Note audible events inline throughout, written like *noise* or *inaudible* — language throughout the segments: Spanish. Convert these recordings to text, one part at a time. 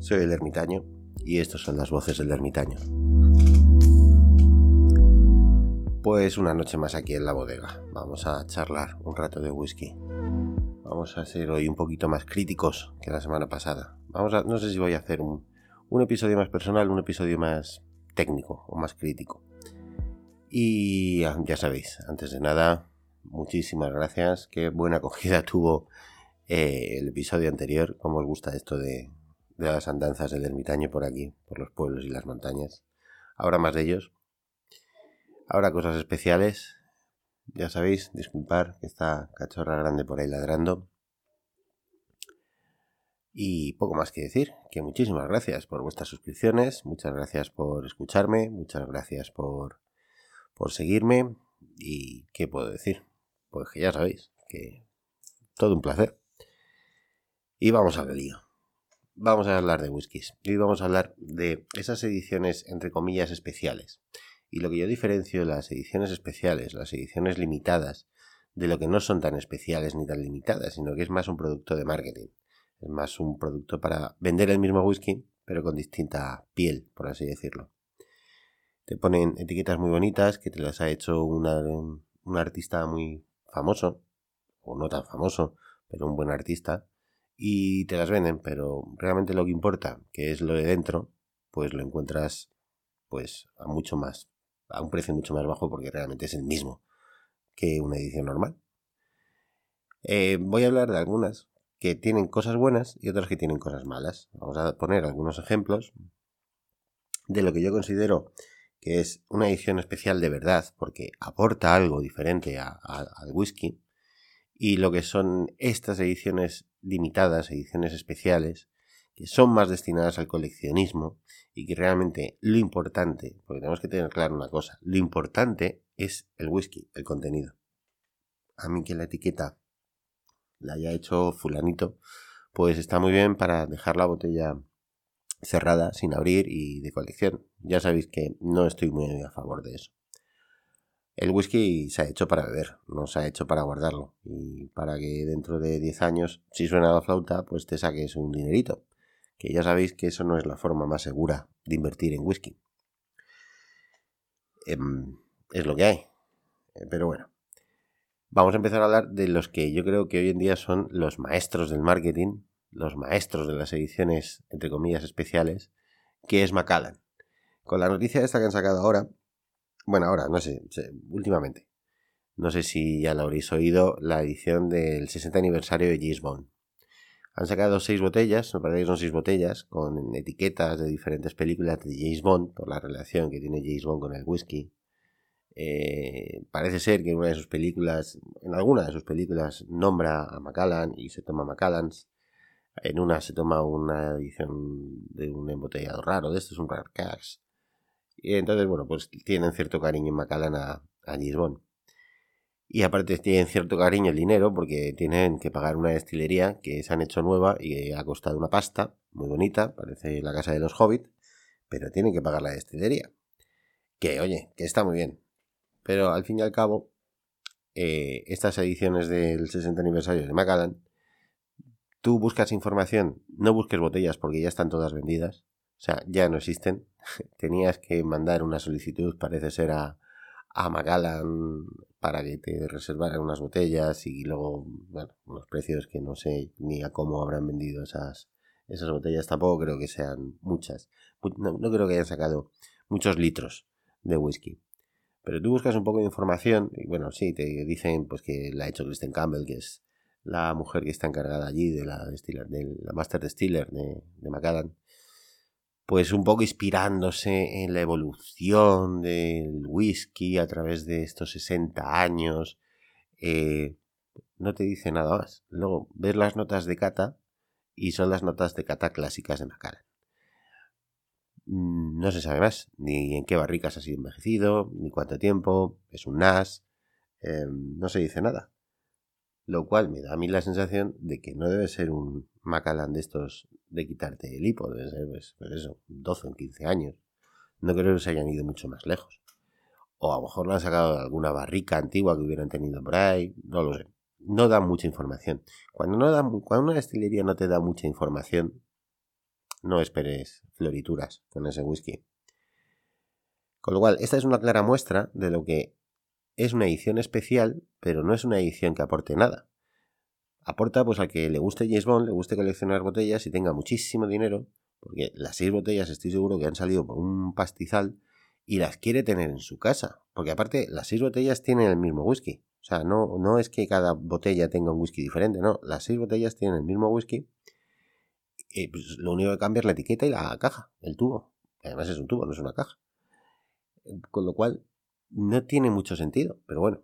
Soy el ermitaño y estas son las voces del ermitaño. Pues una noche más aquí en la bodega. Vamos a charlar un rato de whisky. Vamos a ser hoy un poquito más críticos que la semana pasada. Vamos a, no sé si voy a hacer un, un episodio más personal, un episodio más técnico o más crítico. Y ya sabéis, antes de nada, muchísimas gracias. Qué buena acogida *laughs* tuvo eh, el episodio anterior, cómo os gusta esto de, las andanzas del ermitaño por aquí, por los pueblos y las montañas. Ahora más de ellos. Ahora cosas especiales. Ya sabéis, disculpar que está cachorra grande por ahí ladrando. Y poco más que decir, que muchísimas gracias por vuestras suscripciones, muchas gracias por escucharme, muchas gracias por, por seguirme y qué puedo decir, pues que ya sabéis, que todo un placer. Y vamos al lío. Vamos a hablar de whiskies. Y vamos a hablar de esas ediciones, entre comillas, especiales. Y lo que yo diferencio las ediciones especiales, las ediciones limitadas, de lo que no son tan especiales ni tan limitadas, sino que es más un producto de marketing. Es más un producto para vender el mismo whisky, pero con distinta piel, por así decirlo. Te ponen etiquetas muy bonitas que te las ha hecho un, un artista muy famoso, o no tan famoso, pero un buen artista, y te las venden, pero realmente lo que importa, que es lo de dentro, pues lo encuentras pues a mucho más, a un precio mucho más bajo porque realmente es el mismo que una edición normal. Eh, voy a hablar de algunas que tienen cosas buenas y otras que tienen cosas malas. Vamos a poner algunos ejemplos de lo que yo considero que es una edición especial de verdad porque aporta algo diferente al whisky y lo que son estas ediciones limitadas, ediciones especiales, que son más destinadas al coleccionismo y que realmente lo importante, porque tenemos que tener claro una cosa, lo importante es el whisky, el contenido. A mí que la etiqueta la haya hecho fulanito, pues está muy bien para dejar la botella cerrada, sin abrir y de colección. Ya sabéis que no estoy muy a favor de eso. El whisky se ha hecho para beber, no se ha hecho para guardarlo. Y para que dentro de 10 años, si suena la flauta, pues te saques un dinerito. Que ya sabéis que eso no es la forma más segura de invertir en whisky. Em, es lo que hay. Eh, pero bueno, vamos a empezar a hablar de los que yo creo que hoy en día son los maestros del marketing, los maestros de las ediciones, entre comillas, especiales, que es Macallan. Con la noticia esta que han sacado ahora, bueno, ahora, no sé, últimamente. No sé si ya lo habréis oído, la edición del 60 aniversario de Bond. Han sacado seis botellas, me parece que son seis botellas, con etiquetas de diferentes películas de James Bond, por la relación que tiene James Bond con el whisky. Eh, parece ser que en una de sus películas, en alguna de sus películas, nombra a Macallan y se toma Macallans. En una se toma una edición de un embotellado raro, de esto es un rare cash. Y entonces, bueno, pues tienen cierto cariño en Macallan a, a Gisbon. Y aparte tienen cierto cariño el dinero porque tienen que pagar una destilería que se han hecho nueva y ha costado una pasta muy bonita, parece la casa de los hobbits, pero tienen que pagar la destilería. Que oye, que está muy bien. Pero al fin y al cabo, eh, estas ediciones del 60 aniversario de Macallan, tú buscas información, no busques botellas porque ya están todas vendidas. O sea, ya no existen. *laughs* Tenías que mandar una solicitud, parece ser a, a Macallan para que te reservaran unas botellas y luego, bueno, unos precios que no sé ni a cómo habrán vendido esas, esas botellas. Tampoco creo que sean muchas. No, creo que hayan sacado muchos litros de whisky. Pero tú buscas un poco de información y bueno, sí, te dicen pues que la ha hecho Kristen Campbell, que es la mujer que está encargada allí de la, de la Master Distiller de, de Macallan pues un poco inspirándose en la evolución del whisky a través de estos 60 años. Eh, no te dice nada más. Luego ves las notas de cata y son las notas de cata clásicas de Macallan. Mm, no se sabe más, ni en qué barricas ha sido envejecido, ni cuánto tiempo, es un NAS, em, no se dice nada. Lo cual me da a mí la sensación de que no debe ser un Macallan de estos de quitarte el hipo, debe ser, pues, pues eso, 12 o 15 años. No creo que se hayan ido mucho más lejos. O a lo mejor lo han sacado de alguna barrica antigua que hubieran tenido por ahí, no lo sé. no da mucha información. Cuando, no da, cuando una destilería no te da mucha información, no esperes florituras con ese whisky. Con lo cual, esta es una clara muestra de lo que es una edición especial, pero no es una edición que aporte nada. Aporta pues a que le guste James Bond, le guste coleccionar botellas y tenga muchísimo dinero, porque las seis botellas estoy seguro que han salido por un pastizal y las quiere tener en su casa. Porque aparte, las seis botellas tienen el mismo whisky. O sea, no, no es que cada botella tenga un whisky diferente, no. Las seis botellas tienen el mismo whisky. Y pues, lo único que cambia es la etiqueta y la caja, el tubo. Además es un tubo, no es una caja. Con lo cual, no tiene mucho sentido. Pero bueno,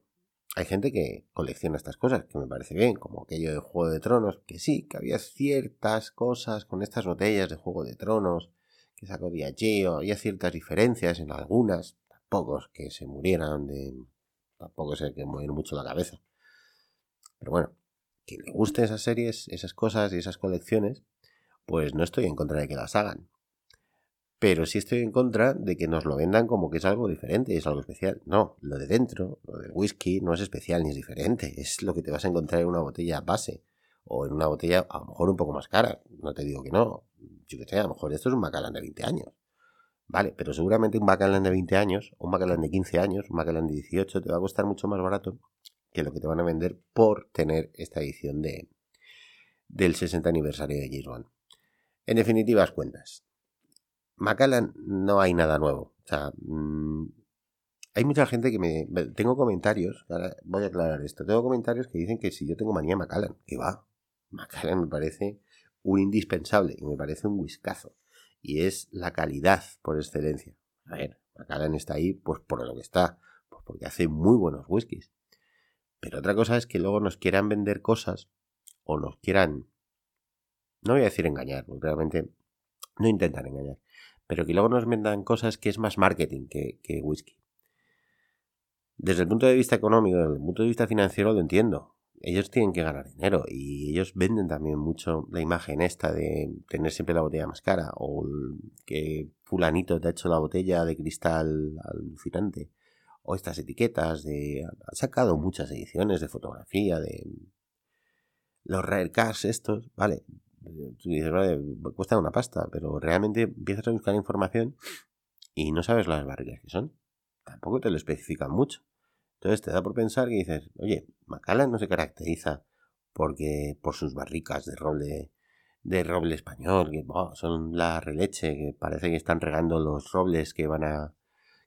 hay gente que colecciona estas cosas, que me parece bien, como aquello de Juego de Tronos, que sí, que había ciertas cosas con estas botellas de Juego de Tronos que sacó Diageo, había ciertas diferencias en algunas, pocos que se murieran de... tampoco sé que mover mucho la cabeza. Pero bueno, que le gusten esas series, esas cosas y esas colecciones, pues no estoy en contra de que las hagan. Pero sí estoy en contra de que nos lo vendan como que es algo diferente, es algo especial. No, lo de dentro, lo del whisky, no es especial ni es diferente. Es lo que te vas a encontrar en una botella base. O en una botella a lo mejor un poco más cara. No te digo que no. Yo que sé, a lo mejor esto es un Macallan de 20 años. Vale, pero seguramente un Macallan de 20 años, un Macallan de 15 años, un Macallan de 18 te va a costar mucho más barato que lo que te van a vender por tener esta edición de del 60 aniversario de James En definitivas cuentas, Macallan no hay nada nuevo. O sea, mm, hay mucha gente que me... Tengo comentarios, voy a aclarar esto, tengo comentarios que dicen que si yo tengo manía Macallan, que va. Macallan me parece un indispensable y me parece un whiskazo. Y es la calidad por excelencia. A ver, Macallan está ahí pues por lo que está, pues porque hace muy buenos whiskies. Pero otra cosa es que luego nos quieran vender cosas o nos quieran... No voy a decir engañar, porque realmente no intentan engañar pero que luego nos vendan cosas que es más marketing que, whisky. Desde el punto de vista económico, desde el punto de vista financiero, lo entiendo. Ellos tienen que ganar dinero y ellos venden también mucho la imagen esta de tener siempre la botella más cara o que fulanito te ha hecho la botella de cristal alucinante o estas etiquetas de... Han sacado muchas ediciones de fotografía de los rare cars estos, vale, tú dices, vale, cuesta una pasta, pero realmente empiezas a buscar información y no sabes las barricas que son. Tampoco te lo especifican mucho. Entonces te da por pensar que dices, oye, Macallan no se caracteriza porque por sus barricas de roble de roble español, que son la releche, que parece que están regando los robles que van a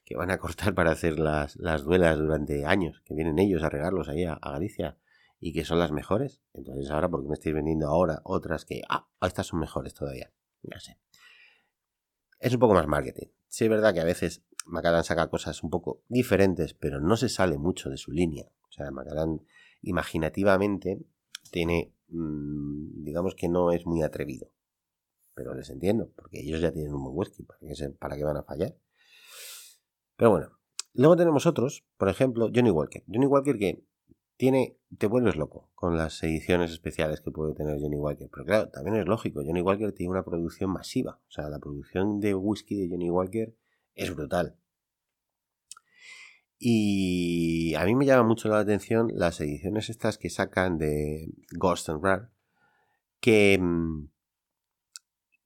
que van a cortar para hacer las, las duelas durante años, que vienen ellos a regarlos ahí a Galicia y que son las mejores. Entonces ahora, ¿por qué me estáis vendiendo ahora otras que, ah, estas son mejores todavía? No sé. Es un poco más marketing. Sí es verdad que a veces Macallan saca cosas un poco diferentes, pero no se sale mucho de su línea. O sea, Macallan imaginativamente tiene, mm, digamos que no es muy atrevido. Pero les entiendo, porque ellos ya tienen un buen whisky, ¿para para qué van a fallar? Pero bueno, luego tenemos otros, por ejemplo, Johnny Walker. Johnny Walker que tiene, te vuelves loco con las ediciones especiales que puede tener Johnny Walker. Pero claro, también es lógico, Johnny Walker tiene una producción masiva. O sea, la producción de whisky de Johnny Walker es brutal. Y a mí me llama mucho la atención las ediciones estas que sacan de Ghost and Rare, que, mm,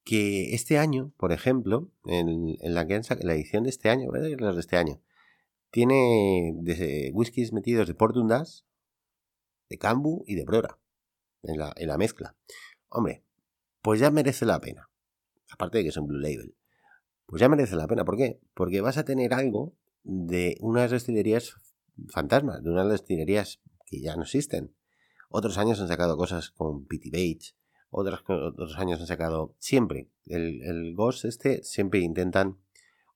que este año, por ejemplo, en, la, que la edición de este año, las de este año, tiene de whiskies metidos de Port Dundas, de Cambu y de Brora en la, en la mezcla. Hombre, pues ya merece la pena. Aparte de que es un Blue Label. Pues ya merece la pena. ¿Por qué? Porque vas a tener algo de unas destilerías fantasmas, de unas destilerías que ya no existen. Otros años han sacado cosas con Pity Bates, otros, otros años han sacado siempre. El, el Ghost este siempre intentan,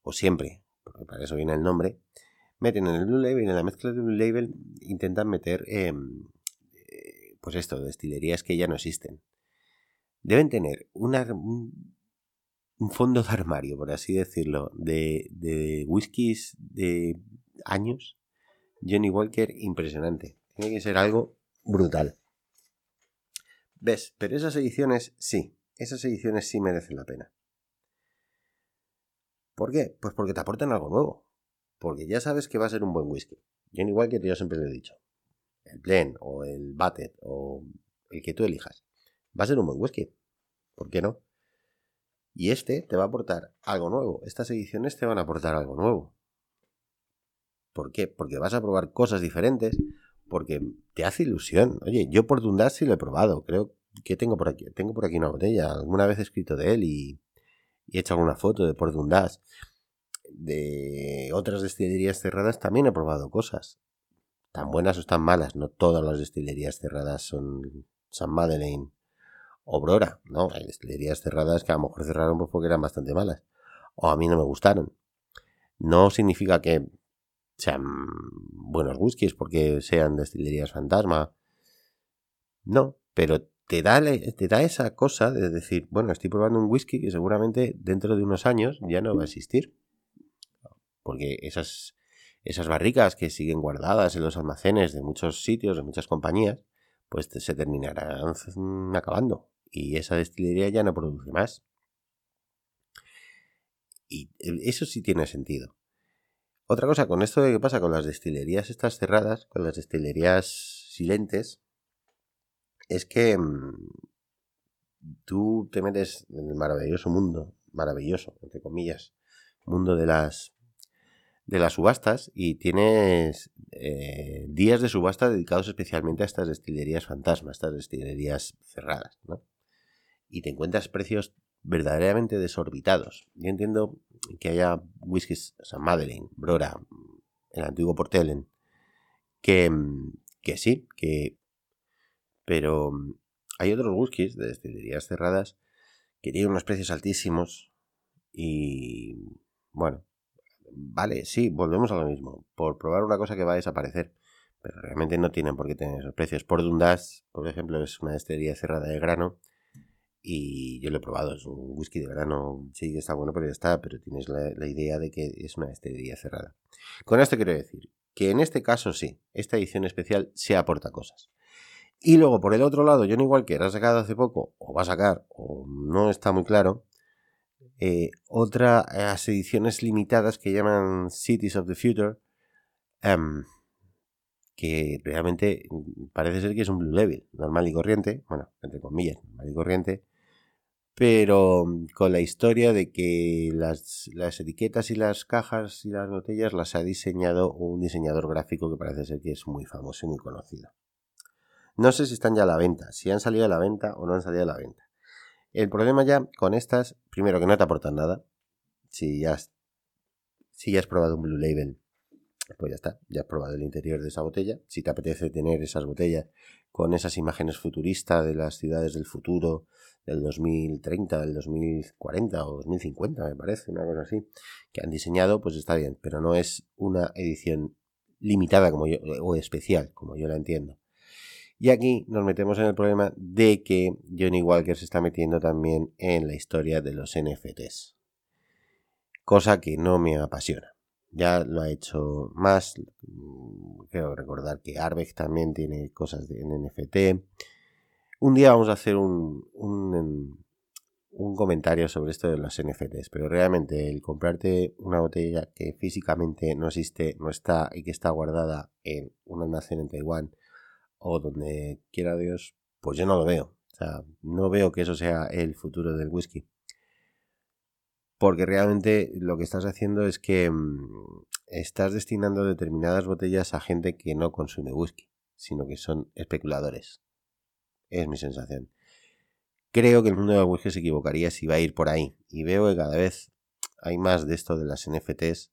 o siempre, porque para eso viene el nombre, meten en el Blue Label, en la mezcla del Blue Label, intentan meter eh, pues esto, destilerías que ya no existen. Deben tener un, fondo de armario, por así decirlo, de, de whiskies de años. Johnny Walker, impresionante. Tiene que ser algo brutal. ¿Ves? Pero esas ediciones sí, esas ediciones sí merecen la pena. ¿Por qué? Pues porque te aportan algo nuevo. Porque ya sabes que va a ser un buen whisky. Johnny Walker, yo siempre lo he dicho el Blend o el Batted o el que tú elijas, va a ser un buen whisky. ¿Por qué no? Y este te va a aportar algo nuevo. Estas ediciones te van a aportar algo nuevo. ¿Por qué? Porque vas a probar cosas diferentes, porque te hace ilusión. Oye, yo por Dundas sí lo he probado. Creo que tengo por aquí. Tengo por aquí una botella. Alguna vez he escrito de él y, he hecho alguna foto de por Dundas. De otras destilerías cerradas también he probado cosas. Tan buenas o tan malas. No todas las destilerías cerradas son San Madeleine o Brora. No, hay destilerías cerradas que a lo mejor cerraron porque eran bastante malas. O a mí no me gustaron. No significa que sean buenos whiskies porque sean destilerías fantasma. No, pero te da, te da esa cosa de decir, bueno, estoy probando un whisky que seguramente dentro de unos años ya no va a existir. Porque esas, esas barricas que siguen guardadas en los almacenes de muchos sitios, de muchas compañías, pues se terminarán acabando. Y esa destilería ya no produce más. Y eso sí tiene sentido. Otra cosa, con esto de qué pasa con las destilerías estas cerradas, con las destilerías silentes, es que mm, tú te metes en el maravilloso mundo, maravilloso, entre comillas, mundo de las de las subastas y tienes eh, días de subasta dedicados especialmente a estas destilerías fantasmas, estas destilerías cerradas, ¿no? Y te encuentras precios verdaderamente desorbitados. Yo entiendo que haya whiskies San Madeleine, Brora, el antiguo Portelen, que, que sí, que... Pero hay otros whiskies de destilerías cerradas que tienen unos precios altísimos y... Bueno, vale, sí, volvemos a lo mismo. Por probar una cosa que va a desaparecer. Pero realmente no tienen por qué tener esos precios. Por Dundas, por ejemplo, es una destilería cerrada de grano y yo lo he probado, es un whisky de verano, sí está bueno, pero ya está, pero tienes la, idea de que es una destilería cerrada. Con esto quiero decir que en este caso sí, esta edición especial se aporta cosas. Y luego, por el otro lado, Johnny Walker ha sacado hace poco, o va a sacar, o no está muy claro, eh, otras ediciones limitadas que llaman Cities of the Future, em, que realmente parece ser que es un Blue Label, normal y corriente, bueno, entre comillas, normal y corriente, pero mm, con la historia de que las, etiquetas y las cajas y las botellas las ha diseñado un diseñador gráfico que parece ser que es muy famoso y muy conocido. No sé si están ya a la venta, si han salido a la venta o no han salido a la venta. El problema ya con estas, primero que no te aportan nada. Si ya si ya has probado un Blue Label pues ya está, ya has probado el interior de esa botella. Si te apetece tener esas botellas con esas imágenes futuristas de las ciudades del futuro, del 2030, del 2040 o 2050, me parece, una cosa así, que han diseñado, pues está bien, pero no es una edición limitada como yo, o especial, como yo la entiendo. Y aquí nos metemos en el problema de que Johnny Walker se está metiendo también en la historia de los NFTs. Cosa que no me apasiona ya lo ha hecho más. Quiero recordar que Arbeck también tiene cosas en NFT. Un día vamos a hacer un, un, un, comentario sobre esto de los NFTs, pero realmente el comprarte una botella que físicamente no existe, no está y que está guardada en un almacén en Taiwán o donde quiera Dios, pues yo no lo veo. O sea, no veo que eso sea el futuro del whisky porque realmente lo que estás haciendo es que mm, estás destinando determinadas botellas a gente que no consume whisky, sino que son especuladores. Es mi sensación. Creo que el mundo del whisky se equivocaría si va a ir por ahí. Y veo que cada vez hay más de esto de las NFTs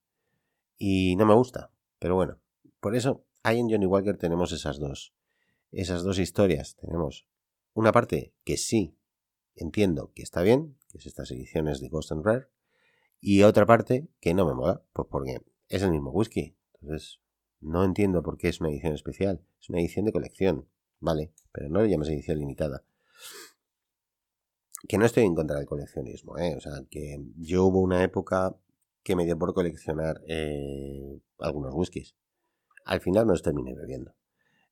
y no me gusta. Pero bueno, por eso ahí en Johnny Walker tenemos esas dos. Esas dos historias. Tenemos una parte que sí entiendo que está bien, que es estas ediciones de Ghost and Rare, y otra parte que no me mola, pues porque es el mismo whisky. Entonces, no entiendo por qué es una edición especial. Es una edición de colección, ¿vale? Pero no le llamas edición limitada. Que no estoy en contra del coleccionismo, ¿eh? O sea, que yo hubo una época que me dio por coleccionar eh, algunos whiskies. Al final me los terminé bebiendo.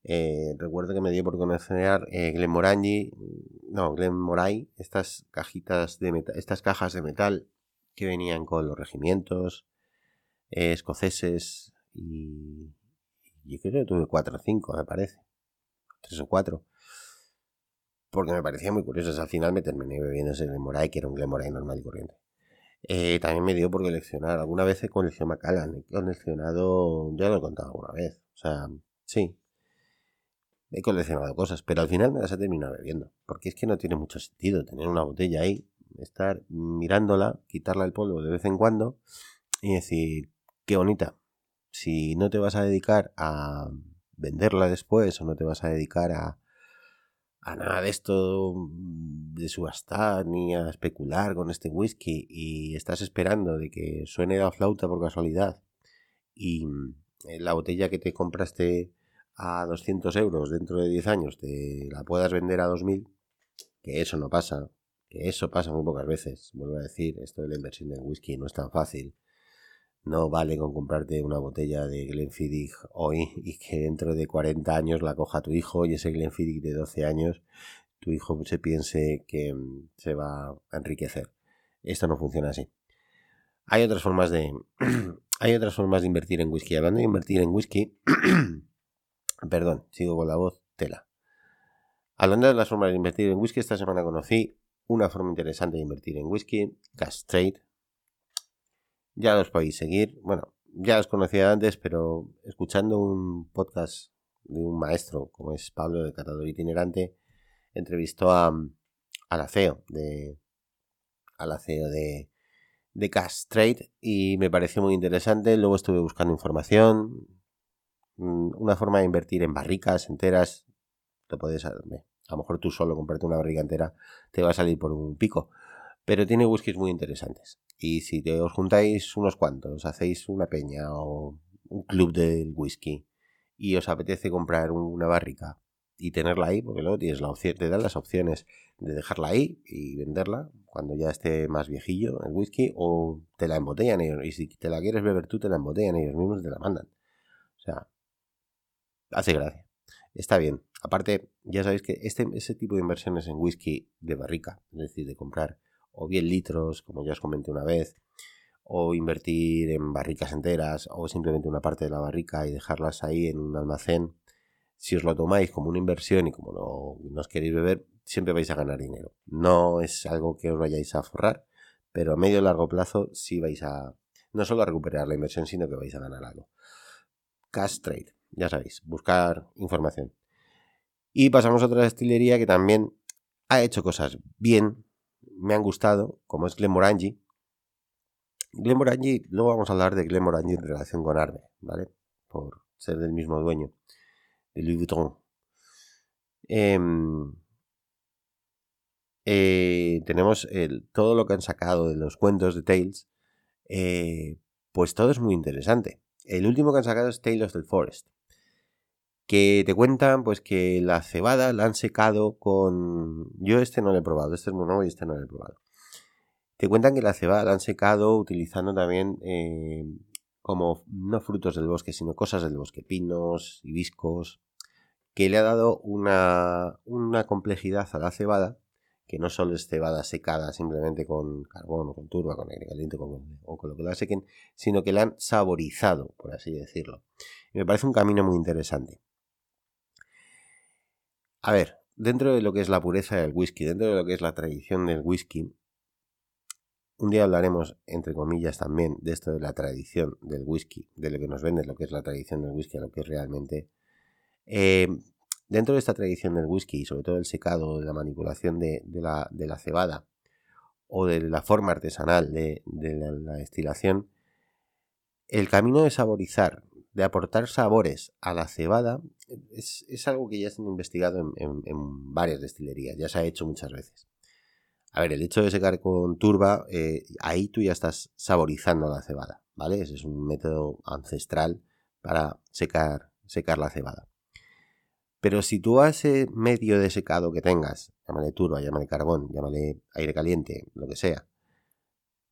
Eh, recuerdo que me dio por conocer eh, Glenmorangie, no, Glenmoray, estas cajitas de metal, estas cajas de metal que venían con los regimientos eh, escoceses y yo creo que tuve cuatro o cinco, me parece. tres o cuatro. Porque me parecía muy curioso. Al final me terminé bebiendo ese Glenmorangie, que era un Glenmorangie normal y corriente. Eh, también me dio por coleccionar. Alguna vez he coleccionado Macallan. He coleccionado. Ya lo he contado alguna vez. O sea, sí. He coleccionado cosas, pero al final me las he terminado bebiendo. Porque es que no tiene mucho sentido tener una botella ahí, estar mirándola, quitarla el polvo de vez en cuando y decir, qué bonita. Si no te vas a dedicar a venderla después o no te vas a dedicar a, a nada de esto de subastar ni a especular con este whisky y estás esperando de que suene la flauta por casualidad y la botella que te compraste a 200 euros dentro de 10 años te la puedas vender a 2000, que eso no pasa, que eso pasa muy pocas veces. Vuelvo a decir, esto de la inversión del whisky no es tan fácil. No vale con comprarte una botella de Glenfiddich hoy y que dentro de 40 años la coja tu hijo y ese Glenfiddich de 12 años tu hijo se piense que mm, se va a enriquecer. Esto no funciona así. Hay otras formas de *clears throat* hay otras formas de invertir en whisky. Hablando de invertir en whisky, *clears throat* perdón, sigo con la voz, tela. Hablando de las formas de invertir en whisky, esta semana conocí una forma interesante de invertir en whisky, Gas Trade, ya los podéis seguir. Bueno, ya los conocía antes, pero escuchando un podcast de un maestro como es Pablo de Catador Itinerante, entrevistó a, a la CEO de a la CEO de, de Cash Trade y me pareció muy interesante. Luego estuve buscando información, una forma de invertir en barricas enteras. Te puedes, a lo mejor tú solo comprarte una barrica entera te va a salir por un pico pero tiene whiskies muy interesantes. Y si te os juntáis unos cuantos, hacéis una peña o un club del whisky y os apetece comprar una barrica y tenerla ahí, porque luego tienes la opción, te dan las opciones de dejarla ahí y venderla cuando ya esté más viejillo el whisky, o te la embotellan ellos, y si te la quieres beber tú, te la embotellan ellos mismos y te la mandan. O sea, hace gracia. Está bien. Aparte, ya sabéis que este, ese tipo de inversiones en whisky de barrica, es decir, de comprar o bien litros, como ya os comenté una vez, o invertir en barricas enteras, o simplemente una parte de la barrica y dejarlas ahí en un almacén. Si os lo tomáis como una inversión y como no, os queréis beber, siempre vais a ganar dinero. No es algo que os vayáis a forrar, pero a medio y largo plazo sí vais a no solo a recuperar la inversión, sino que vais a ganar algo. Cash Trade, ya sabéis, buscar información. Y pasamos a otra destilería que también ha hecho cosas bien, me han gustado, como es Glenmorangie. Glenmorangie, luego vamos a hablar de Glenmorangie en relación con Arbe, ¿vale? Por ser del mismo dueño, de Louis Vuitton. Em, eh, tenemos todo lo que han sacado de los cuentos de Tales, eh, pues todo es muy interesante. El último que han sacado es Tales of the Forest que te cuentan pues que la cebada la han secado con... Yo este no lo he probado, este es muy nuevo y este no lo he probado. Te cuentan que la cebada la han secado utilizando también eh, como no frutos del bosque, sino cosas del bosque, pinos, hibiscos, que le ha dado una, una complejidad a la cebada, que no solo es cebada secada simplemente con carbón o con turba, con aire caliente o con lo que la sequen, sino que la han saborizado, por así decirlo. Y me parece un camino muy interesante. A ver, dentro de lo que es la pureza del whisky, dentro de lo que es la tradición del whisky, un día hablaremos, entre comillas, también de esto de la tradición del whisky, de lo que nos vende lo que es la tradición del whisky, a lo que es realmente. Eh, dentro de esta tradición del whisky, y sobre todo el secado, de la manipulación de, la, cebada o de la forma artesanal de, la destilación, el camino de saborizar de aportar sabores a la cebada es, algo que ya se han investigado en, varias destilerías, ya se ha hecho muchas veces. A ver, el hecho de secar con turba, eh, ahí tú ya estás saborizando la cebada, ¿vale? Ese es un método ancestral para secar, secar la cebada. Pero si tú a ese medio de secado que tengas, llámale turba, llámale carbón, llámale aire caliente, lo que sea,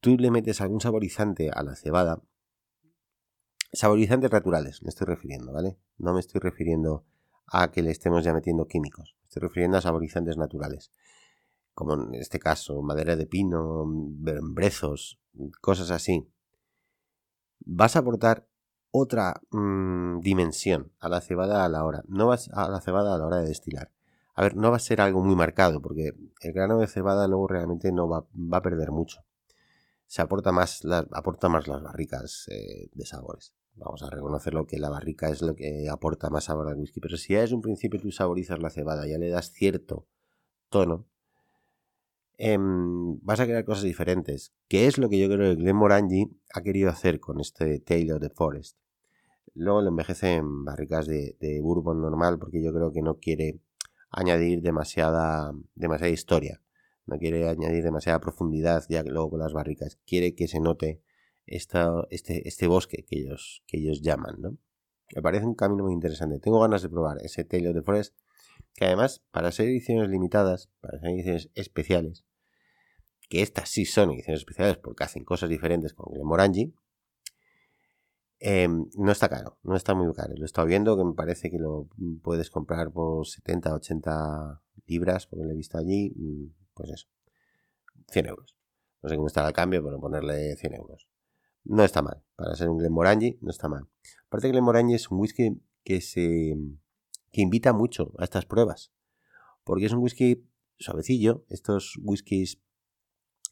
tú le metes algún saborizante a la cebada, Saborizantes naturales, me estoy refiriendo, ¿vale? No me estoy refiriendo a que le estemos ya metiendo químicos. Estoy refiriendo a saborizantes naturales. Como en este caso, madera de pino, brezos, cosas así. Vas a aportar otra mm, dimensión a la cebada a la hora. No va a la cebada a la hora de destilar. A ver, no va a ser algo muy marcado, porque el grano de cebada luego realmente no va, a perder mucho. Se aporta más, aporta más las barricas eh, de sabores. Vamos a reconocerlo que la barrica es lo que aporta más sabor al whisky. Pero si ya desde un principio tú saborizas la cebada, ya le das cierto tono, em, vas a crear cosas diferentes. Que es lo que yo creo que Glenmorangie ha querido hacer con este Taylor of the Forest. Luego lo envejece en barricas de, bourbon normal porque yo creo que no quiere añadir demasiada, demasiada historia. No quiere añadir demasiada profundidad ya luego con las barricas. Quiere que se note este, este bosque que ellos, que ellos llaman, ¿no? Me parece un camino muy interesante. Tengo ganas de probar ese Taylor de Forest, que además, para ser ediciones limitadas, para ser ediciones especiales, que estas sí son ediciones especiales porque hacen cosas diferentes con Glenmorangie, em, no está caro, no está muy caro. Lo he estado viendo que me parece que lo puedes comprar por 70, 80 libras, porque lo he visto allí, mm, pues eso, 100 euros. No sé cómo está el cambio, pero ponerle 100 euros no está mal. Para ser un Glenmorangie, no está mal. Aparte, Glenmorangie es un whisky que se que invita mucho a estas pruebas. Porque es un whisky suavecillo. Estos whiskies,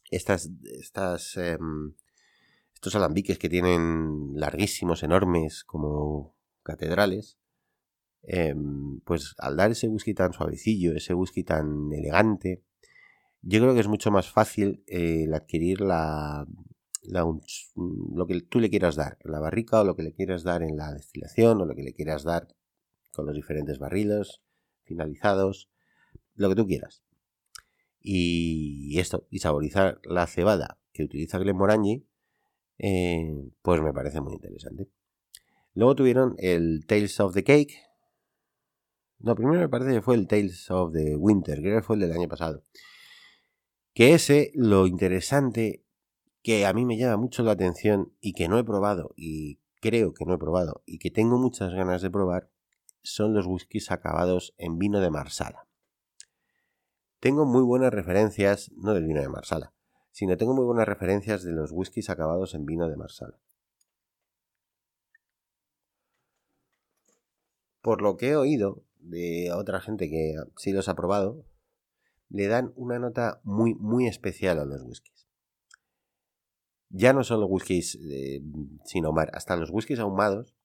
estas, estas, em, estos alambiques que tienen larguísimos, enormes, como catedrales. Em, pues al dar ese whisky tan suavecillo, ese whisky tan elegante, yo creo que es mucho más fácil eh, el adquirir la, lo que tú le quieras dar en la barrica o lo que le quieras dar en la destilación o lo que le quieras dar con los diferentes barriles finalizados, lo que tú quieras. Y esto, y saborizar la cebada que utiliza Glenmorangie, eh, pues me parece muy interesante. Luego tuvieron el Tales of the Cake. No, primero me parece que fue el Tales of the Winter, creo que fue el del año pasado. Que ese, lo interesante que a mí me llama mucho la atención y que no he probado y creo que no he probado y que tengo muchas ganas de probar son los whiskies acabados en vino de Marsala. Tengo muy buenas referencias, no del vino de Marsala, sino tengo muy buenas referencias de los whiskies acabados en vino de Marsala. Por lo que he oído de otra gente que sí los ha probado, le dan una nota muy, muy especial a los whiskies. Ya no solo whiskies eh, sin ahumar, hasta los whiskies ahumados.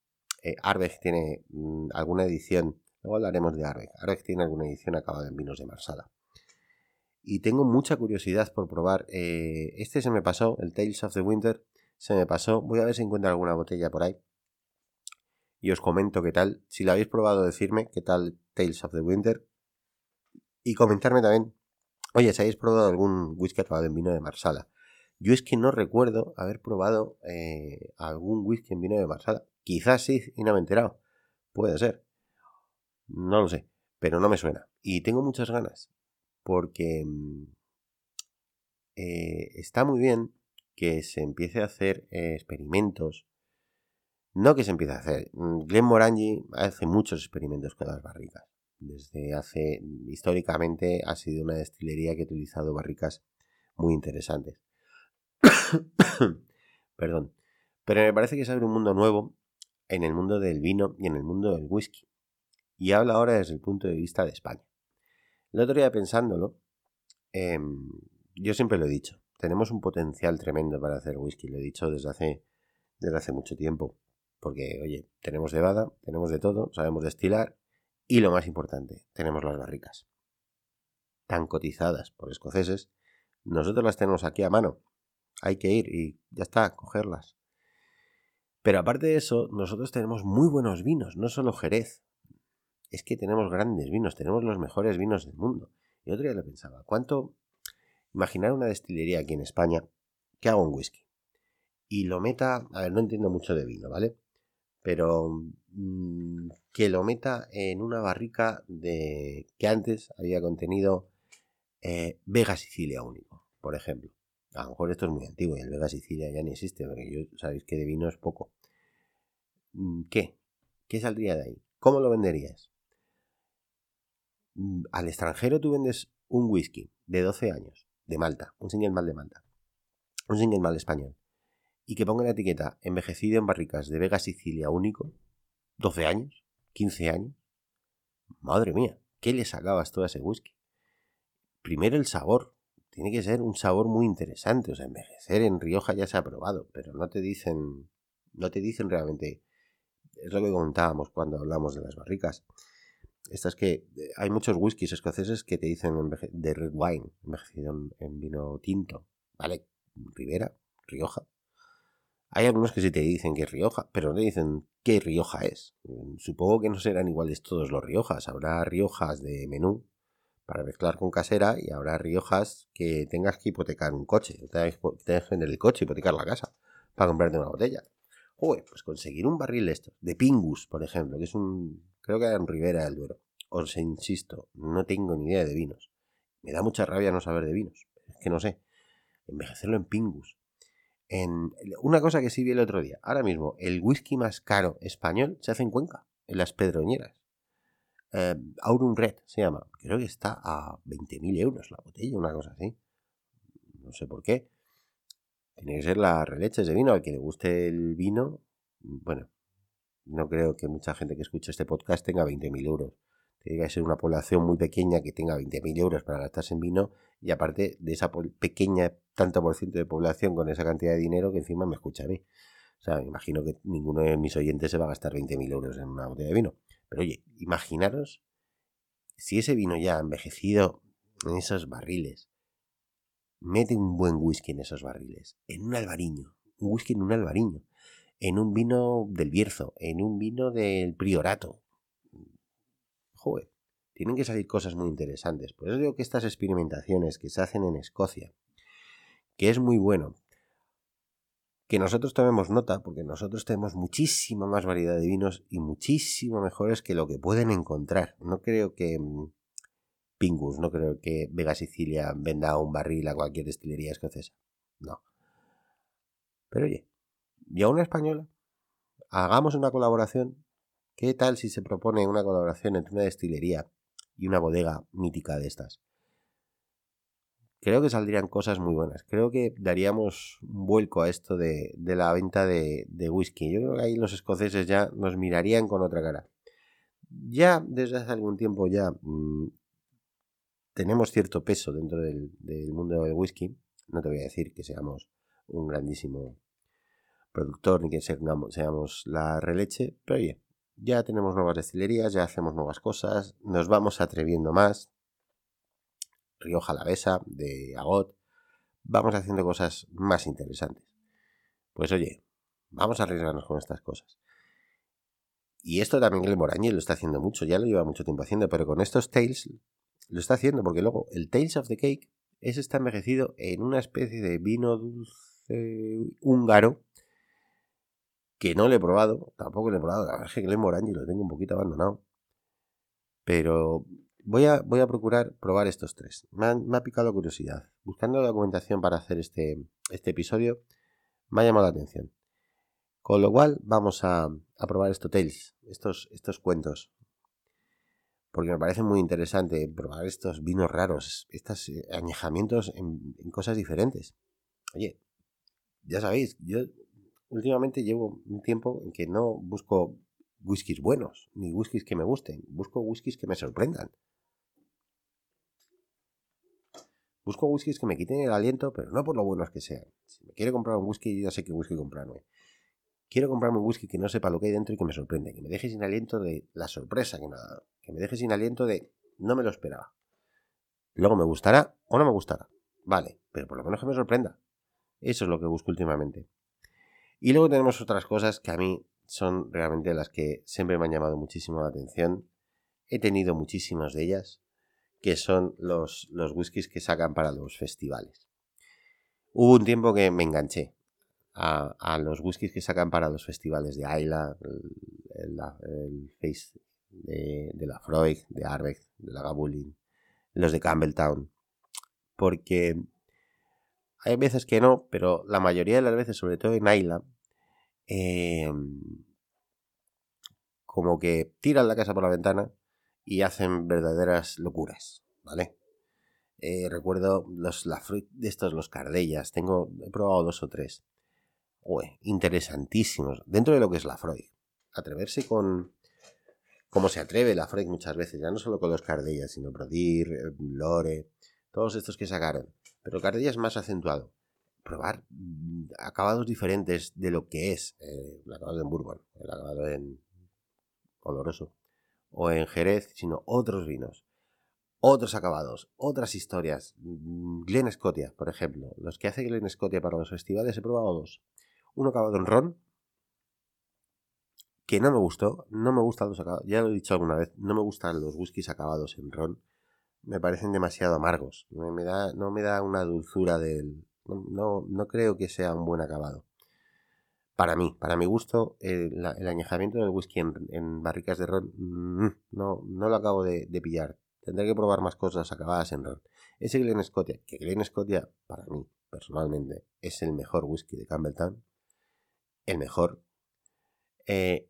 Eh, Arbeck tiene mm, alguna edición, luego hablaremos de Arbeck. Arbeck tiene alguna edición acabada en vinos de Marsala. Y tengo mucha curiosidad por probar. Eh, este se me pasó, el Tales of the Winter, se me pasó. Voy a ver si encuentro alguna botella por ahí. Y os comento qué tal. Si lo habéis probado, decirme qué tal Tales of the Winter. Y comentarme también, oye, si habéis probado algún whisky acabado en vino de Marsala. Yo es que no recuerdo haber probado eh, algún whisky en vino de Marsala. Quizás sí, y no me he enterado. Puede ser. No lo sé, pero no me suena. Y tengo muchas ganas, porque mm, eh, está muy bien que se empiece a hacer eh, experimentos. No que se empiece a hacer. Mm, Glenn Morangi hace muchos experimentos con las barricas. Desde hace, históricamente, ha sido una destilería que ha utilizado barricas muy interesantes. *coughs* Perdón. Pero me parece que se abre un mundo nuevo en el mundo del vino y en el mundo del whisky. Y habla ahora desde el punto de vista de España. El otro día pensándolo, em, yo siempre lo he dicho, tenemos un potencial tremendo para hacer whisky, lo he dicho desde hace, desde hace mucho tiempo. Porque, oye, tenemos cebada, tenemos de todo, sabemos destilar y lo más importante, tenemos las barricas. Tan cotizadas por escoceses, nosotros las tenemos aquí a mano hay que ir y ya está, cogerlas. Pero aparte de eso, nosotros tenemos muy buenos vinos, no solo Jerez. Es que tenemos grandes vinos, tenemos los mejores vinos del mundo. Y otro día lo pensaba, ¿cuánto imaginar una destilería aquí en España que haga un whisky? Y lo meta, a ver, no entiendo mucho de vino, ¿vale? Pero mm, que lo meta en una barrica de que antes había contenido eh, Vega Sicilia único, por ejemplo. A lo mejor esto es muy antiguo y el Vega Sicilia ya ni existe, porque yo sabéis que de vino es poco. Mm, ¿Qué? ¿Qué saldría de ahí? ¿Cómo lo venderías? Mm, al extranjero tú vendes un whisky de 12 años, de Malta, un single mal de Malta, un single mal español, y que ponga la etiqueta envejecido en barricas de Vega Sicilia único, 12 años, 15 años. Madre mía, ¿qué le sacabas tú a ese whisky? Primero el sabor. Tiene que ser un sabor muy interesante. O sea, envejecer en Rioja ya se ha probado, pero no te dicen. No te dicen realmente. Es lo que comentábamos cuando hablamos de las barricas. Estas que eh, hay muchos whiskies escoceses que te dicen de red wine, envejecido en, vino tinto. ¿Vale? Ribera, Rioja. Hay algunos que sí te dicen que es Rioja, pero no te dicen qué Rioja es. Supongo que no serán iguales todos los Riojas. Habrá Riojas de menú para mezclar con casera y habrá Riojas que tengas que hipotecar un coche. Tengas que vender el coche, hipotecar la casa para comprarte una botella. Joder, pues conseguir un barril de estos, de Pingus, por ejemplo, que es un creo que era en Ribera del Duero. Os insisto, no tengo ni idea de vinos. Me da mucha rabia no saber de vinos. Es que no sé. Envejecerlo en Pingus. En una cosa que sí vi el otro día. Ahora mismo, el whisky más caro español se hace en Cuenca, en las Pedroñeras. Eh, Aurum Red se llama. Creo que está a 20.000 euros la botella, una cosa así. No sé por qué. Tiene que ser la releche de vino. Al que le guste el vino, bueno, no creo que mucha gente que escuche este podcast tenga 20.000 euros. Tiene que ser una población muy pequeña que tenga 20.000 euros para gastarse en vino y aparte de esa pequeña tanto por ciento de población con esa cantidad de dinero que encima me escucha a mí. O sea, me imagino que ninguno de mis oyentes se va a gastar 20.000 euros en una botella de vino. Pero oye, imaginaros si ese vino ya envejecido en esos barriles, mete un buen whisky en esos barriles, en un albariño, un whisky en un albariño en un vino del Bierzo, en un vino del Priorato. Joder, tienen que salir cosas muy interesantes. Por eso digo que estas experimentaciones que se hacen en Escocia, que es muy bueno, que nosotros tomemos nota, porque nosotros tenemos muchísima más variedad de vinos y muchísimo mejores que lo que pueden encontrar. No creo que mm, Pingus, no creo que Vega Sicilia venda un barril a cualquier destilería escocesa. No. Pero oye, y a una española, hagamos una colaboración. ¿Qué tal si se propone una colaboración entre una destilería y una bodega mítica de estas? Creo que saldrían cosas muy buenas. Creo que daríamos un vuelco a esto de, la venta de, whisky. Yo creo que ahí los escoceses ya nos mirarían con otra cara. Ya desde hace algún tiempo ya mm, tenemos cierto peso dentro del, mundo del whisky. No te voy a decir que seamos un grandísimo productor ni que seamos la releche, pero oye, ya tenemos nuevas destilerías, ya hacemos nuevas cosas, nos vamos atreviendo más. Rioja Besa, de Agot, vamos haciendo cosas más interesantes. Pues oye, vamos a arriesgarnos con estas cosas. Y esto también el Morañi lo está haciendo mucho, ya lo lleva mucho tiempo haciendo, pero con estos Tales lo está haciendo, porque luego el Tales of the Cake es está envejecido en una especie de vino dulce húngaro que no le he probado, tampoco le he probado, la verdad es que el Morangi lo tengo un poquito abandonado. Pero voy a, voy a procurar probar estos tres. Me, ha picado curiosidad. Buscando la documentación para hacer este, este episodio, me ha llamado la atención. Con lo cual, vamos a, probar estos tales, estos, estos cuentos. Porque me parece muy interesante probar estos vinos raros, estos eh, añejamientos en, en cosas diferentes. Oye, ya sabéis, yo últimamente llevo un tiempo en que no busco whiskies buenos, ni whiskies que me gusten, busco whiskies que me sorprendan. Busco whiskies que me quiten el aliento, pero no por lo buenos que sean. Si me quiero comprar un whisky, ya sé qué whisky comprarme. Quiero comprarme un whisky que no sepa lo que hay dentro y que me sorprende, que me deje sin aliento de la sorpresa que me ha dado, que me deje sin aliento de no me lo esperaba. Luego me gustará o no me gustará. Vale, pero por lo menos que me sorprenda. Eso es lo que busco últimamente. Y luego tenemos otras cosas que a mí son realmente las que siempre me han llamado muchísimo la atención. He tenido muchísimas de ellas, que son los, los whiskies que sacan para los festivales. Hubo un tiempo que me enganché a, los whiskies que sacan para los festivales de Ayla, el, Face de, la Freud, de Arbeck, de la Gabulin, los de Campbelltown. Porque hay veces que no, pero la mayoría de las veces, sobre todo en Ayla, Em, como que tiran la casa por la ventana y hacen verdaderas locuras, ¿vale? Eh, recuerdo los la de estos, los cardellas, tengo, he probado dos o tres. interesantísimos dentro de lo que es la Freud. Atreverse con, como se atreve la Freud muchas veces, ya no solo con los Cardellas, sino Brodir, Lore, todos estos que sacaron. Pero Cardella es más acentuado. Probar mm, acabados diferentes de lo que es eh, el acabado en Bourbon, el acabado en Oloroso o en Jerez, sino otros vinos, otros acabados, otras historias. Mm, Glen Scotia, por ejemplo. Los que hace Glen Scotia para los festivales he probado dos. Uno acabado en ron, que no me gustó, no me gustan los acabados, ya lo he dicho alguna vez, no me gustan los whiskies acabados en ron, me parecen demasiado amargos, me, da, no me da una dulzura del... No, no, creo que sea un buen acabado. Para mí, para mi gusto, el, añejamiento del whisky en, barricas de ron mm, no, lo acabo de, pillar. Tendré que probar más cosas acabadas en ron. Ese Glen Scotia, que Glen Scotia, para mí, personalmente, es el mejor whisky de Campbelltown. El mejor. Eh,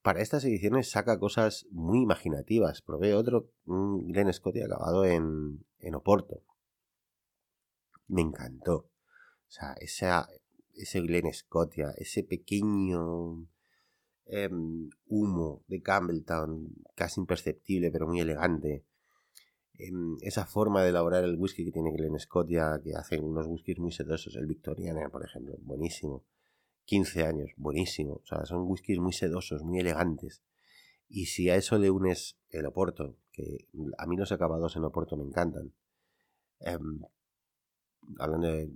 para estas ediciones saca cosas muy imaginativas. Probé otro, Glen Scott acabado en, en Oporto. Me encantó. O sea, esa, ese Glen Scotia, ese pequeño em, humo de Campbelltown, casi imperceptible pero muy elegante. Em, esa forma de elaborar el whisky que tiene Glen Scotia, que hacen unos whiskies muy sedosos, el Victoriana, por ejemplo, buenísimo. 15 años, buenísimo. O sea, son whiskies muy sedosos, muy elegantes. Y si a eso le unes el Oporto, que a mí los acabados en Oporto me encantan. Em, hablando de,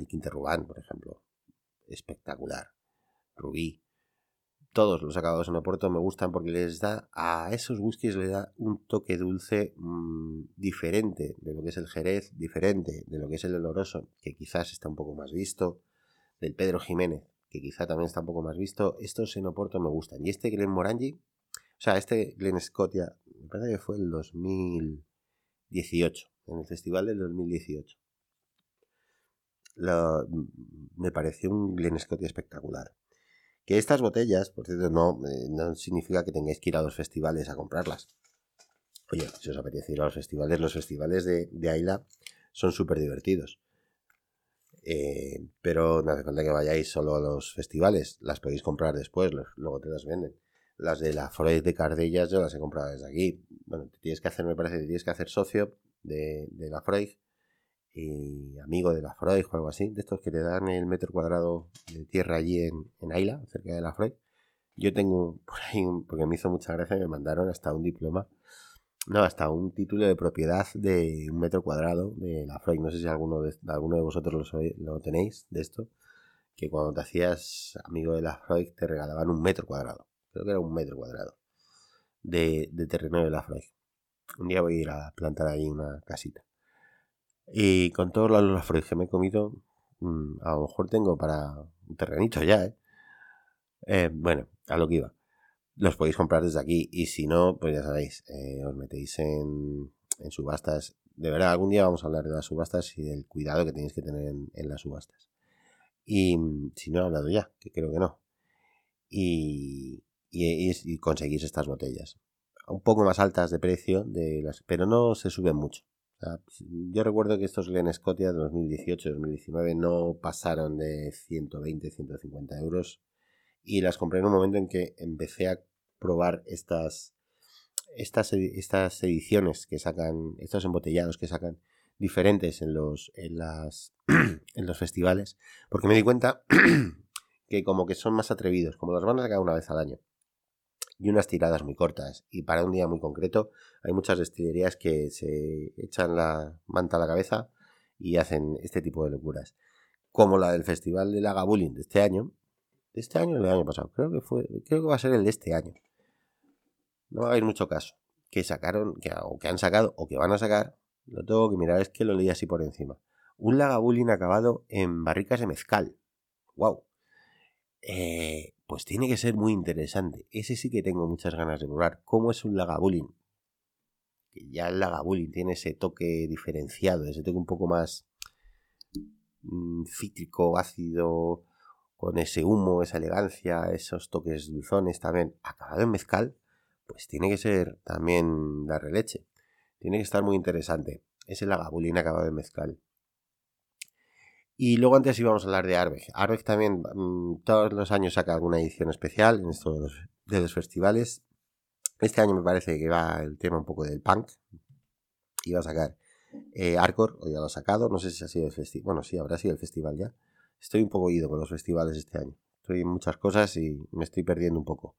y Quinterrubán, por ejemplo. Espectacular. Rubí. Todos los acabados en Oporto me gustan porque les da a esos whiskies le da un toque dulce mm, diferente de lo que es el Jerez, diferente de lo que es el oloroso, que quizás está un poco más visto, del Pedro Jiménez, que quizá también está un poco más visto, estos en Oporto me gustan. Y este Glen Morangi, o sea, este Glen Scotia, me parece que fue el 2018, en el festival del 2018. Me pareció un Glen Scotia espectacular. Que estas botellas, por cierto, no, eh, no significa que tengáis que ir a los festivales a comprarlas. Oye, si os apetece ir a los festivales, los festivales de, de Aila son súper divertidos. Eh, pero no hace falta que vayáis solo a los festivales, las podéis comprar después, luego te las venden. Las de la Freud de Cardellas yo las he comprado desde aquí. Bueno, te tienes que hacer, me parece, tienes que hacer socio de, la Freud y amigo de la Freud o algo así, de estos que te dan el metro cuadrado de tierra allí en, en Aila, cerca de la Freud. Yo tengo *laughs* por ahí, porque me hizo mucha gracia, me mandaron hasta un diploma no, hasta un título de propiedad de un metro cuadrado de la Freud. No sé si alguno de, alguno de vosotros lo, lo, tenéis de esto. Que cuando te hacías amigo de la Freud te regalaban un metro cuadrado. Creo que era un metro cuadrado de, terreno de la Freud. Un día voy a ir a plantar ahí una casita. Y con todos los la Freud que me he comido, mm, a lo mejor tengo para un terrenito ya, ¿eh? ¿eh? Bueno, a lo que iba los podéis comprar desde aquí. Y si no, pues ya sabéis, eh, os metéis en, en, subastas. De verdad, algún día vamos a hablar de las subastas y del cuidado que tenéis que tener en, las subastas. Y si no he hablado ya, que creo que no. Y, y, conseguís estas botellas. Un poco más altas de precio, de las, pero no se suben mucho. Yo recuerdo que estos Glen Scotia de 2018-2019 no pasaron de 120-150 euros y las compré en un momento en que empecé a probar estas, estas, estas ediciones que sacan, estos embotellados que sacan diferentes en los, en las, *clears throat* en los festivales, porque me di cuenta *clears throat* que como que son más atrevidos, como los van a sacar una vez al año y unas tiradas muy cortas y para un día muy concreto hay muchas destilerías que se echan la manta a la cabeza y hacen este tipo de locuras como la del festival de la Gabulin de este año este año o del año pasado? Creo que fue, creo que va a ser el de este año. No a haber mucho caso. Que sacaron, que, o que han sacado, o que van a sacar, lo tengo que mirar, es que lo leí así por encima. Un lagavulin acabado en barricas de mezcal. ¡Wow! Eh, pues tiene que ser muy interesante. Ese sí que tengo muchas ganas de probar. ¿Cómo es un lagavulin? Que ya el lagavulin tiene ese toque diferenciado, ese toque un poco más mm, cítrico, ácido, con ese humo, esa elegancia, esos toques dulzones también, acabado en mezcal, pues tiene que ser también darle leche. Tiene que estar muy interesante. Es el agabulín acabado en mezcal. Y luego antes íbamos a hablar de Arbeck. Arbeck también mm, todos los años saca alguna edición especial en esto de los, festivales. Este año me parece que va el tema un poco del punk. Iba a sacar eh, Arcor, o ya lo ha sacado. No sé si ha sido el festival. Bueno, sí, habrá sido el festival ya. Estoy un poco ido con los festivales este año. Estoy en muchas cosas y me estoy perdiendo un poco.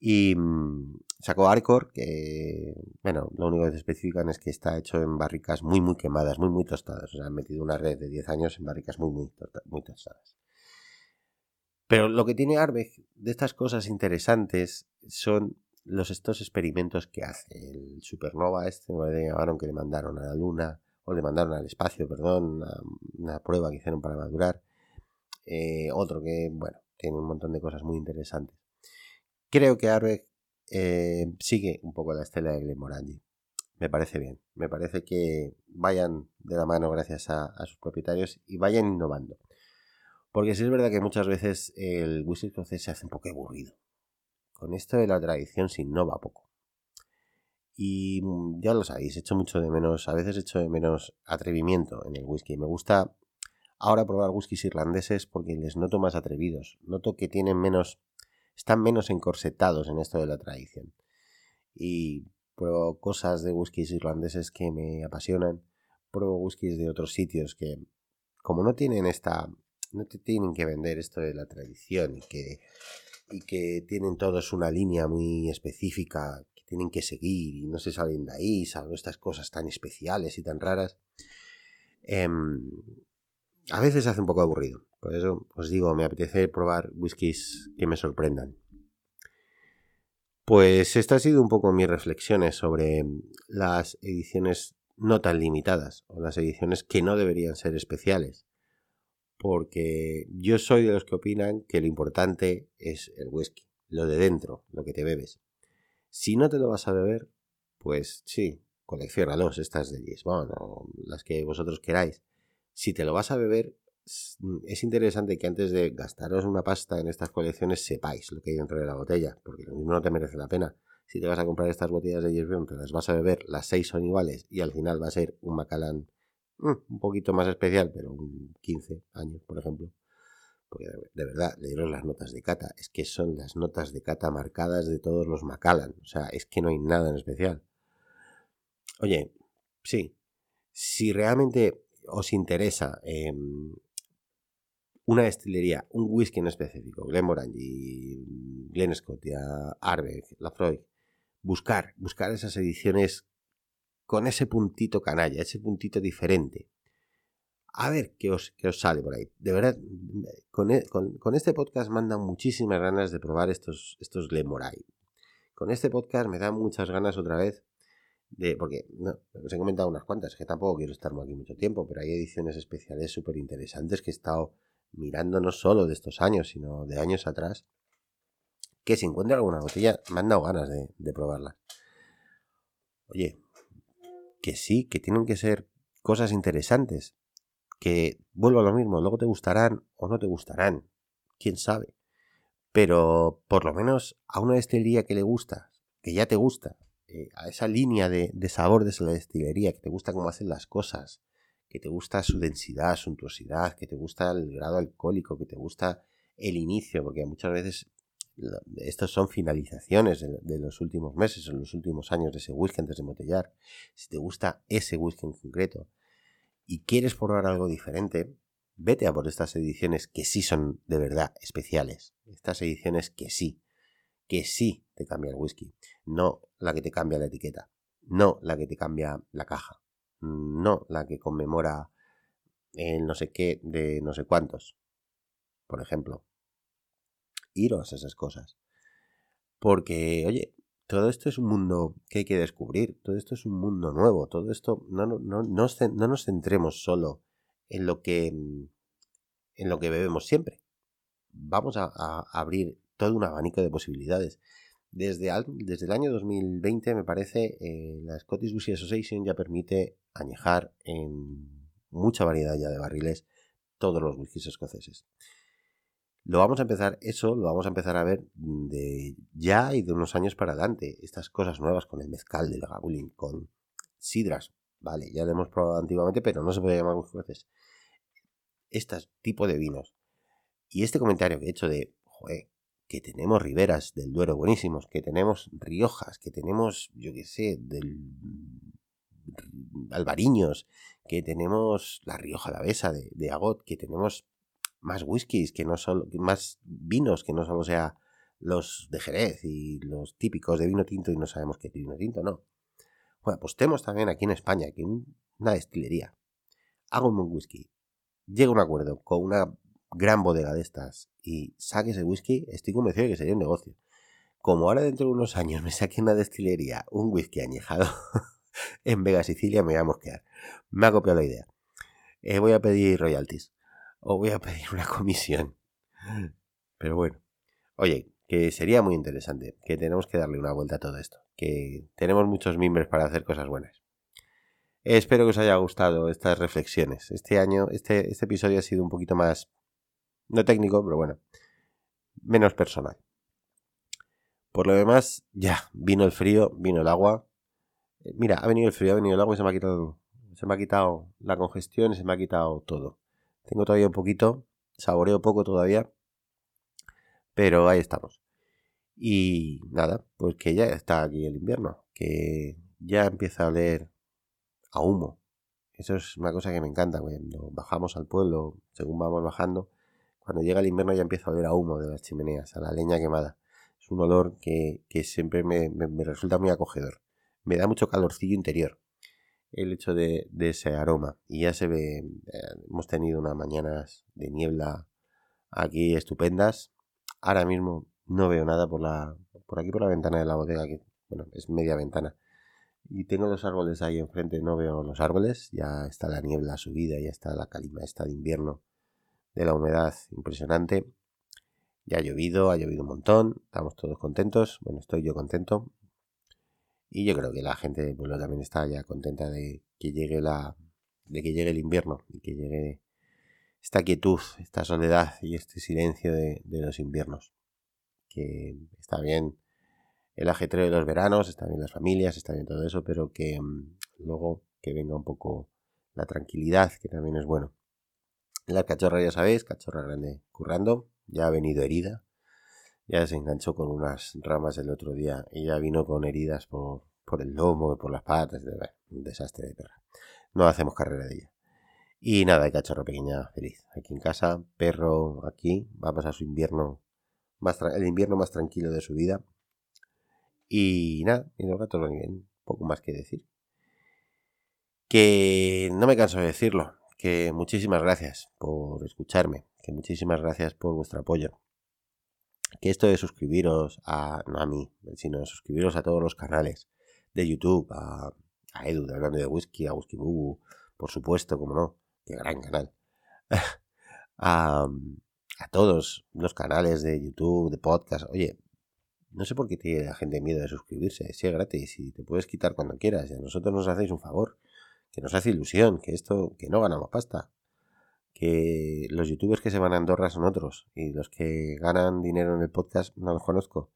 Y mm, sacó Arcor, que, bueno, lo único que se especifican es que está hecho en barricas muy, muy quemadas, muy, muy tostadas. O sea, han metido una red de 10 años en barricas muy, muy, tostadas. Pero lo que tiene Arbeck de estas cosas interesantes son los estos experimentos que hace. El Supernova este, le llamaron que le mandaron a la Luna, o le mandaron al espacio, perdón, una, prueba que hicieron para madurar. Eh, otro que, bueno, tiene un montón de cosas muy interesantes. Creo que Arbeck eh, sigue un poco la estela de Glenmorangie. Me parece bien. Me parece que vayan de la mano gracias a, sus propietarios y vayan innovando. Porque sí es verdad que muchas veces el whisky escocés se hace un poco aburrido. Con esto de la tradición se innova poco. Y mm, ya lo sabéis, hecho mucho de menos, a veces echo de menos atrevimiento en el whisky. Me gusta ahora probar whiskies irlandeses porque les noto más atrevidos. Noto que tienen menos están menos encorsetados en esto de la tradición. Y pruebo cosas de whiskies irlandeses que me apasionan, pruebo whiskies de otros sitios que, como no tienen esta, no te tienen que vender esto de la tradición y que, y que tienen todos una línea muy específica que tienen que seguir y no se salen de ahí, salvo estas cosas tan especiales y tan raras, em, a veces hace un poco aburrido. Por eso os digo, me apetece probar whiskies que me sorprendan. Pues esta ha sido un poco mis reflexiones sobre las ediciones no tan limitadas o las ediciones que no deberían ser especiales. Porque yo soy de los que opinan que lo importante es el whisky, lo de dentro, lo que te bebes. Si no te lo vas a beber, pues sí, coleccionalos, estas de Lisbon o las que vosotros queráis. Si te lo vas a beber, es interesante que antes de gastaros una pasta en estas colecciones sepáis lo que hay dentro de la botella, porque lo mismo no te merece la pena. Si te vas a comprar estas botellas de James te las vas a beber, las seis son iguales y al final va a ser un Macallan mm, un poquito más especial, pero un 15 años, por ejemplo. Porque de verdad, leeros las notas de cata, es que son las notas de cata marcadas de todos los Macallan, o sea, es que no hay nada en especial. Oye, sí, si realmente os interesa eh, una destilería, un whisky en específico, Glenmorangie, Glen Scotia, Arbeck, Lafroig, buscar, buscar esas ediciones con ese puntito canalla, ese puntito diferente. A ver qué os, os sale por ahí. De verdad, con, e, este podcast mandan muchísimas ganas de probar estos, estos Glenmorangie. Con este podcast me dan muchas ganas otra vez de, porque no, os he comentado unas cuantas, que tampoco quiero estar aquí mucho tiempo, pero hay ediciones especiales súper interesantes que he estado mirando no solo de estos años, sino de años atrás, que si encuentro alguna botella me han dado ganas de, de probarla. Oye, que sí, que tienen que ser cosas interesantes, que vuelvo a lo mismo, luego te gustarán o no te gustarán, quién sabe. Pero por lo menos a una destilería que le gusta, que ya te gusta, eh, a esa línea de, de sabor de esa destilería, que te gusta cómo hacen las cosas, que te gusta su densidad, suntuosidad, que te gusta el grado alcohólico, que te gusta el inicio, porque muchas veces estos son finalizaciones de, los últimos meses o los últimos años de ese whisky antes de motellar. Si te gusta ese whisky en concreto y quieres probar algo diferente, vete a por estas ediciones que sí son de verdad especiales. Estas ediciones que sí, que sí te cambia el whisky. No la que te cambia la etiqueta. No la que te cambia la caja no la que conmemora el no sé qué de no sé cuántos, por ejemplo. Iros a esas cosas. Porque, oye, todo esto es un mundo que hay que descubrir, todo esto es un mundo nuevo, todo esto no, no, no, no nos centremos solo en lo que en lo que bebemos siempre. Vamos a, abrir todo un abanico de posibilidades. Desde, desde el año 2020, me parece, eh, la Scottish Whisky Association ya permite añejar en mucha variedad ya de barriles todos los whiskies escoceses. Lo vamos a empezar, eso lo vamos a empezar a ver de ya y de unos años para adelante. Estas cosas nuevas con el mezcal del gabulín, con sidras, vale, ya lo hemos probado antiguamente, pero no se puede llamar escoceses. este tipo de vinos. Y este comentario que he hecho de, joder, que tenemos riberas del Duero buenísimos, que tenemos Riojas, que tenemos, yo qué sé, del Albariños, que tenemos la Rioja la de, de Agot, que tenemos más whiskies, que no solo, más vinos, que no solo sea los de Jerez y los típicos de vino tinto y no sabemos qué vino tinto, no. Bueno, pues tenemos también aquí en España, que una destilería, hago un whisky, llega a un acuerdo con una gran bodega de estas y saque ese whisky, estoy convencido de que sería un negocio. Como ahora dentro de unos años me saque una destilería un whisky añejado *laughs* en Vega Sicilia, me voy a mosquear. Me ha copiado la idea. Eh, voy a pedir royalties o voy a pedir una comisión. Pero bueno, oye, que sería muy interesante, que tenemos que darle una vuelta a todo esto, que tenemos muchos miembros para hacer cosas buenas. Espero que os haya gustado estas reflexiones. Este año, este, este episodio ha sido un poquito más, no técnico, pero bueno, menos personal. Por lo demás, ya, vino el frío, vino el agua. Eh, mira, ha venido el frío, ha venido el agua y se me ha quitado, se me ha quitado la congestión y se me ha quitado todo. Tengo todavía un poquito, saboreo poco todavía, pero ahí estamos. Y nada, pues que ya está aquí el invierno, que ya empieza a oler a humo. Eso es una cosa que me encanta. Cuando bajamos al pueblo, según vamos bajando, cuando llega el invierno ya empieza a oler a humo de las chimeneas, a la leña quemada. Es un olor que, siempre me, resulta muy acogedor. Me da mucho calorcillo interior el hecho de, ese aroma. Y ya se ve, eh, hemos tenido unas mañanas de niebla aquí estupendas. Ahora mismo no veo nada por la por aquí por la ventana de la bodega, que bueno, es media ventana. Y tengo los árboles ahí enfrente, no veo los árboles, ya está la niebla subida, ya está la calima esta de invierno, de la humedad impresionante. Ya ha llovido, ha llovido un montón, estamos todos contentos, bueno, estoy yo contento. Y yo creo que la gente del pueblo también está ya contenta de que llegue la de que llegue el invierno y que llegue esta quietud, esta soledad y este silencio de, los inviernos. Que está bien el ajetreo de los veranos, está bien las familias, está bien todo eso, pero que mm, luego que venga un poco la tranquilidad, que también es bueno. La cachorra, ya sabéis, cachorra grande currando, ya ha venido herida, ya se enganchó con unas ramas el otro día y ya vino con heridas por, por el lomo, por las patas, un desastre de perra. No hacemos carrera de ella. Y nada, hay cachorro pequeña feliz. Aquí en casa, perro aquí, va a pasar su invierno, más el invierno más tranquilo de su vida. Y nada, y los gatos van bien, poco más que decir. Que no me canso de decirlo, que muchísimas gracias por escucharme, que muchísimas gracias por vuestro apoyo. Que esto de suscribiros a, no a mí, sino suscribiros a todos los canales de YouTube, a, a Edu de Hablando de Whisky, a Whisky Bubu, por supuesto, como no, qué gran canal. *laughs* a, a todos los canales de YouTube, de podcast. Oye, no sé por qué tiene la gente miedo de suscribirse. Si es gratis y te puedes quitar cuando quieras. Y a nosotros nos hacéis un favor. Que nos hace ilusión. Que esto, que no ganamos pasta. Que los youtubers que se van a Andorra son otros. Y los que ganan dinero en el podcast no los conozco.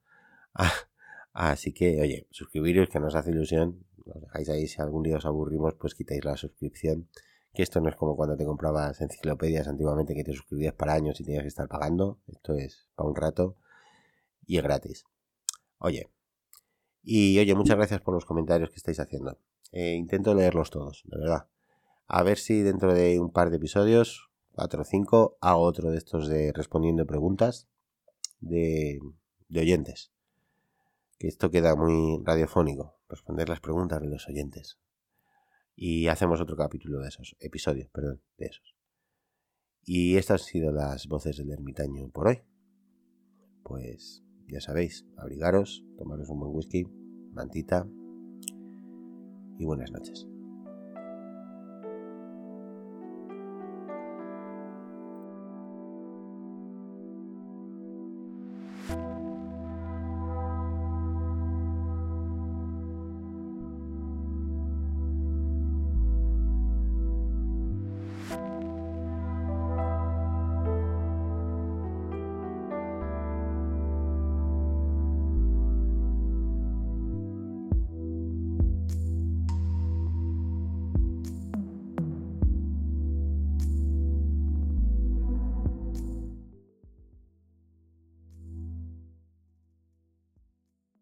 *laughs* así que, oye, suscribiros que nos hace ilusión. Nos dejáis ahí. Si algún día os aburrimos, pues quitáis la suscripción. Que esto no es como cuando te comprabas enciclopedias antiguamente que te suscribías para años y tenías que estar pagando. Esto es para un rato y es gratis. Oye. Y oye, muchas gracias por los comentarios que estáis haciendo. Eh, intento leerlos todos, de verdad. A ver si dentro de un par de episodios, cuatro o cinco, hago otro de estos de respondiendo preguntas de, de oyentes. Que esto queda muy radiofónico, responder las preguntas de los oyentes. Y hacemos otro capítulo de esos, episodios, perdón, de esos. Y estas han sido las voces del ermitaño por hoy. Pues ya sabéis, abrigaros, tomaros un buen whisky, mantita y buenas noches.